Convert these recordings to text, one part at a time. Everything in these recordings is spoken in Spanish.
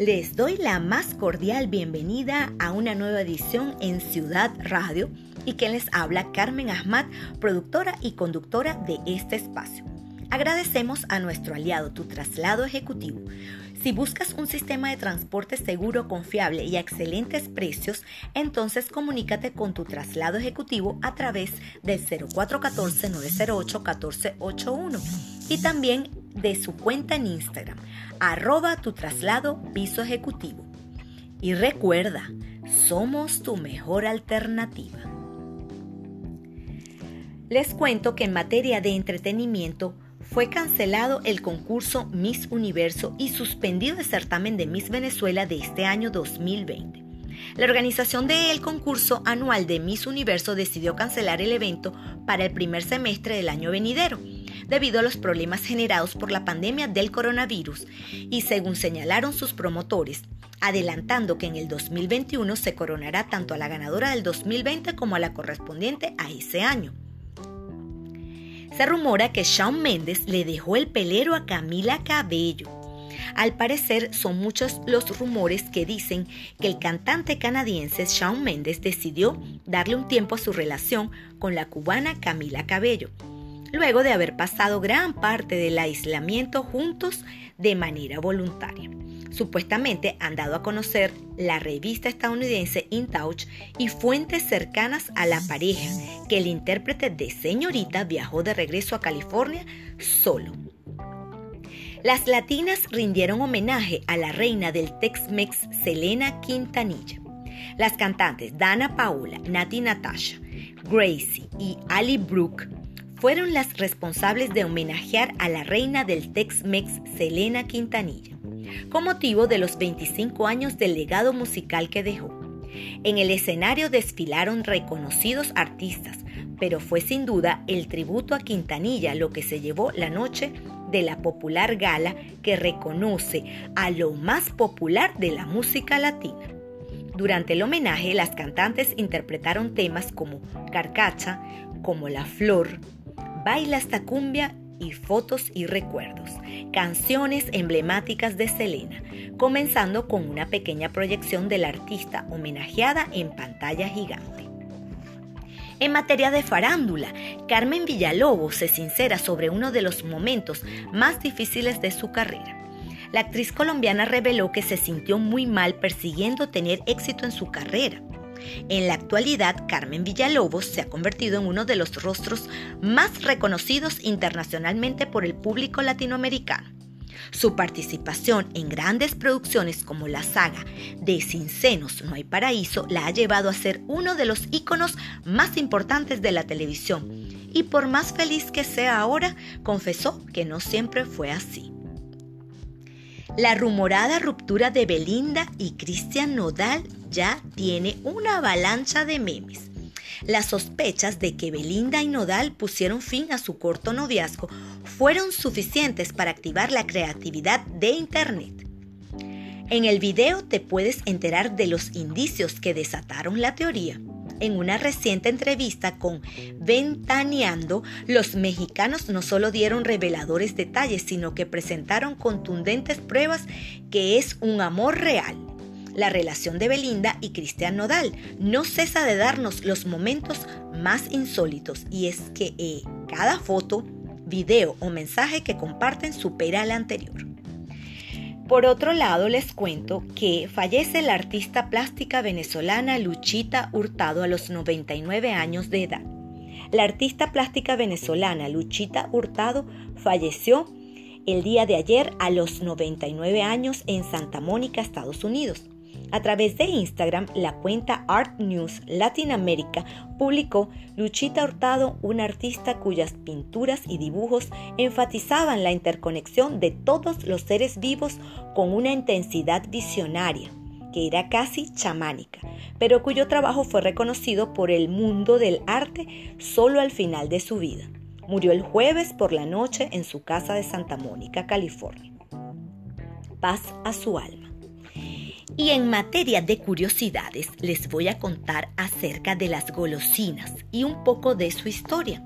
Les doy la más cordial bienvenida a una nueva edición en Ciudad Radio y quien les habla Carmen Ahmad, productora y conductora de este espacio. Agradecemos a nuestro aliado Tu Traslado Ejecutivo. Si buscas un sistema de transporte seguro, confiable y a excelentes precios, entonces comunícate con tu traslado ejecutivo a través del 0414-908-1481 y también de su cuenta en Instagram arroba tu traslado piso ejecutivo. Y recuerda, somos tu mejor alternativa. Les cuento que en materia de entretenimiento fue cancelado el concurso Miss Universo y suspendido el certamen de Miss Venezuela de este año 2020. La organización del concurso anual de Miss Universo decidió cancelar el evento para el primer semestre del año venidero debido a los problemas generados por la pandemia del coronavirus y según señalaron sus promotores, adelantando que en el 2021 se coronará tanto a la ganadora del 2020 como a la correspondiente a ese año. Se rumora que Shawn Mendes le dejó el pelero a Camila Cabello. Al parecer son muchos los rumores que dicen que el cantante canadiense Shawn Mendes decidió darle un tiempo a su relación con la cubana Camila Cabello luego de haber pasado gran parte del aislamiento juntos de manera voluntaria. Supuestamente han dado a conocer la revista estadounidense In Touch y fuentes cercanas a la pareja que el intérprete de Señorita viajó de regreso a California solo. Las latinas rindieron homenaje a la reina del Tex-Mex Selena Quintanilla. Las cantantes Dana Paola, Nati Natasha, Gracie y Ali Brooke fueron las responsables de homenajear a la reina del Tex-Mex, Selena Quintanilla, con motivo de los 25 años del legado musical que dejó. En el escenario desfilaron reconocidos artistas, pero fue sin duda el tributo a Quintanilla lo que se llevó la noche de la popular gala que reconoce a lo más popular de la música latina. Durante el homenaje, las cantantes interpretaron temas como Carcacha, como La Flor, Baila esta cumbia y fotos y recuerdos, canciones emblemáticas de Selena, comenzando con una pequeña proyección del artista homenajeada en pantalla gigante. En materia de farándula, Carmen Villalobos se sincera sobre uno de los momentos más difíciles de su carrera. La actriz colombiana reveló que se sintió muy mal persiguiendo tener éxito en su carrera en la actualidad, Carmen Villalobos se ha convertido en uno de los rostros más reconocidos internacionalmente por el público latinoamericano. Su participación en grandes producciones como la saga de Sin No hay Paraíso la ha llevado a ser uno de los íconos más importantes de la televisión. Y por más feliz que sea ahora, confesó que no siempre fue así. La rumorada ruptura de Belinda y Cristian Nodal ya tiene una avalancha de memes. Las sospechas de que Belinda y Nodal pusieron fin a su corto noviazgo fueron suficientes para activar la creatividad de Internet. En el video te puedes enterar de los indicios que desataron la teoría. En una reciente entrevista con Ventaneando, los mexicanos no solo dieron reveladores detalles, sino que presentaron contundentes pruebas que es un amor real. La relación de Belinda y Cristian Nodal no cesa de darnos los momentos más insólitos y es que eh, cada foto, video o mensaje que comparten supera al anterior. Por otro lado, les cuento que fallece la artista plástica venezolana Luchita Hurtado a los 99 años de edad. La artista plástica venezolana Luchita Hurtado falleció el día de ayer a los 99 años en Santa Mónica, Estados Unidos. A través de Instagram, la cuenta Art News Latinoamérica publicó Luchita Hurtado, una artista cuyas pinturas y dibujos enfatizaban la interconexión de todos los seres vivos con una intensidad visionaria que era casi chamánica, pero cuyo trabajo fue reconocido por el mundo del arte solo al final de su vida. Murió el jueves por la noche en su casa de Santa Mónica, California. Paz a su alma. Y en materia de curiosidades les voy a contar acerca de las golosinas y un poco de su historia.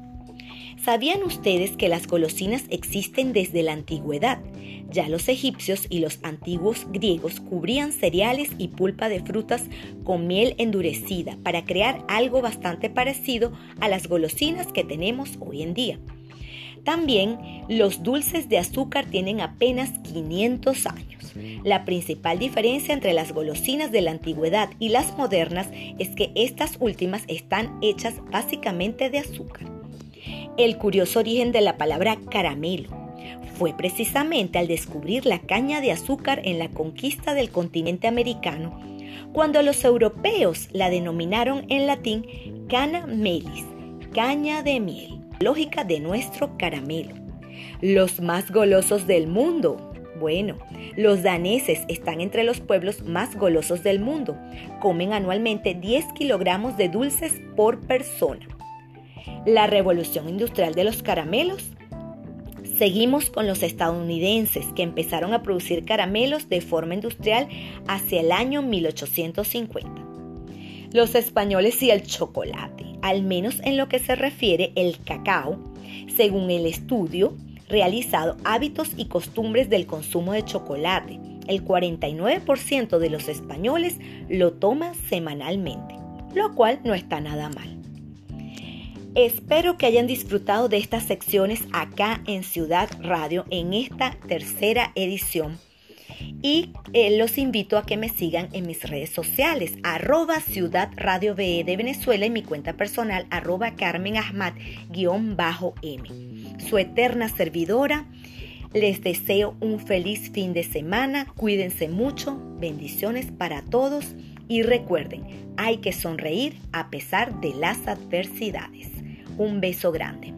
¿Sabían ustedes que las golosinas existen desde la antigüedad? Ya los egipcios y los antiguos griegos cubrían cereales y pulpa de frutas con miel endurecida para crear algo bastante parecido a las golosinas que tenemos hoy en día. También los dulces de azúcar tienen apenas 500 años. La principal diferencia entre las golosinas de la antigüedad y las modernas es que estas últimas están hechas básicamente de azúcar. El curioso origen de la palabra caramelo fue precisamente al descubrir la caña de azúcar en la conquista del continente americano, cuando los europeos la denominaron en latín cana melis, caña de miel lógica de nuestro caramelo. Los más golosos del mundo. Bueno, los daneses están entre los pueblos más golosos del mundo. Comen anualmente 10 kilogramos de dulces por persona. La revolución industrial de los caramelos. Seguimos con los estadounidenses que empezaron a producir caramelos de forma industrial hacia el año 1850. Los españoles y el chocolate al menos en lo que se refiere el cacao, según el estudio realizado Hábitos y Costumbres del Consumo de Chocolate. El 49% de los españoles lo toma semanalmente, lo cual no está nada mal. Espero que hayan disfrutado de estas secciones acá en Ciudad Radio en esta tercera edición y eh, los invito a que me sigan en mis redes sociales, arroba Ciudad Radio BE de Venezuela y mi cuenta personal, arroba Carmen Ahmad-M. Su eterna servidora, les deseo un feliz fin de semana, cuídense mucho, bendiciones para todos y recuerden, hay que sonreír a pesar de las adversidades. Un beso grande.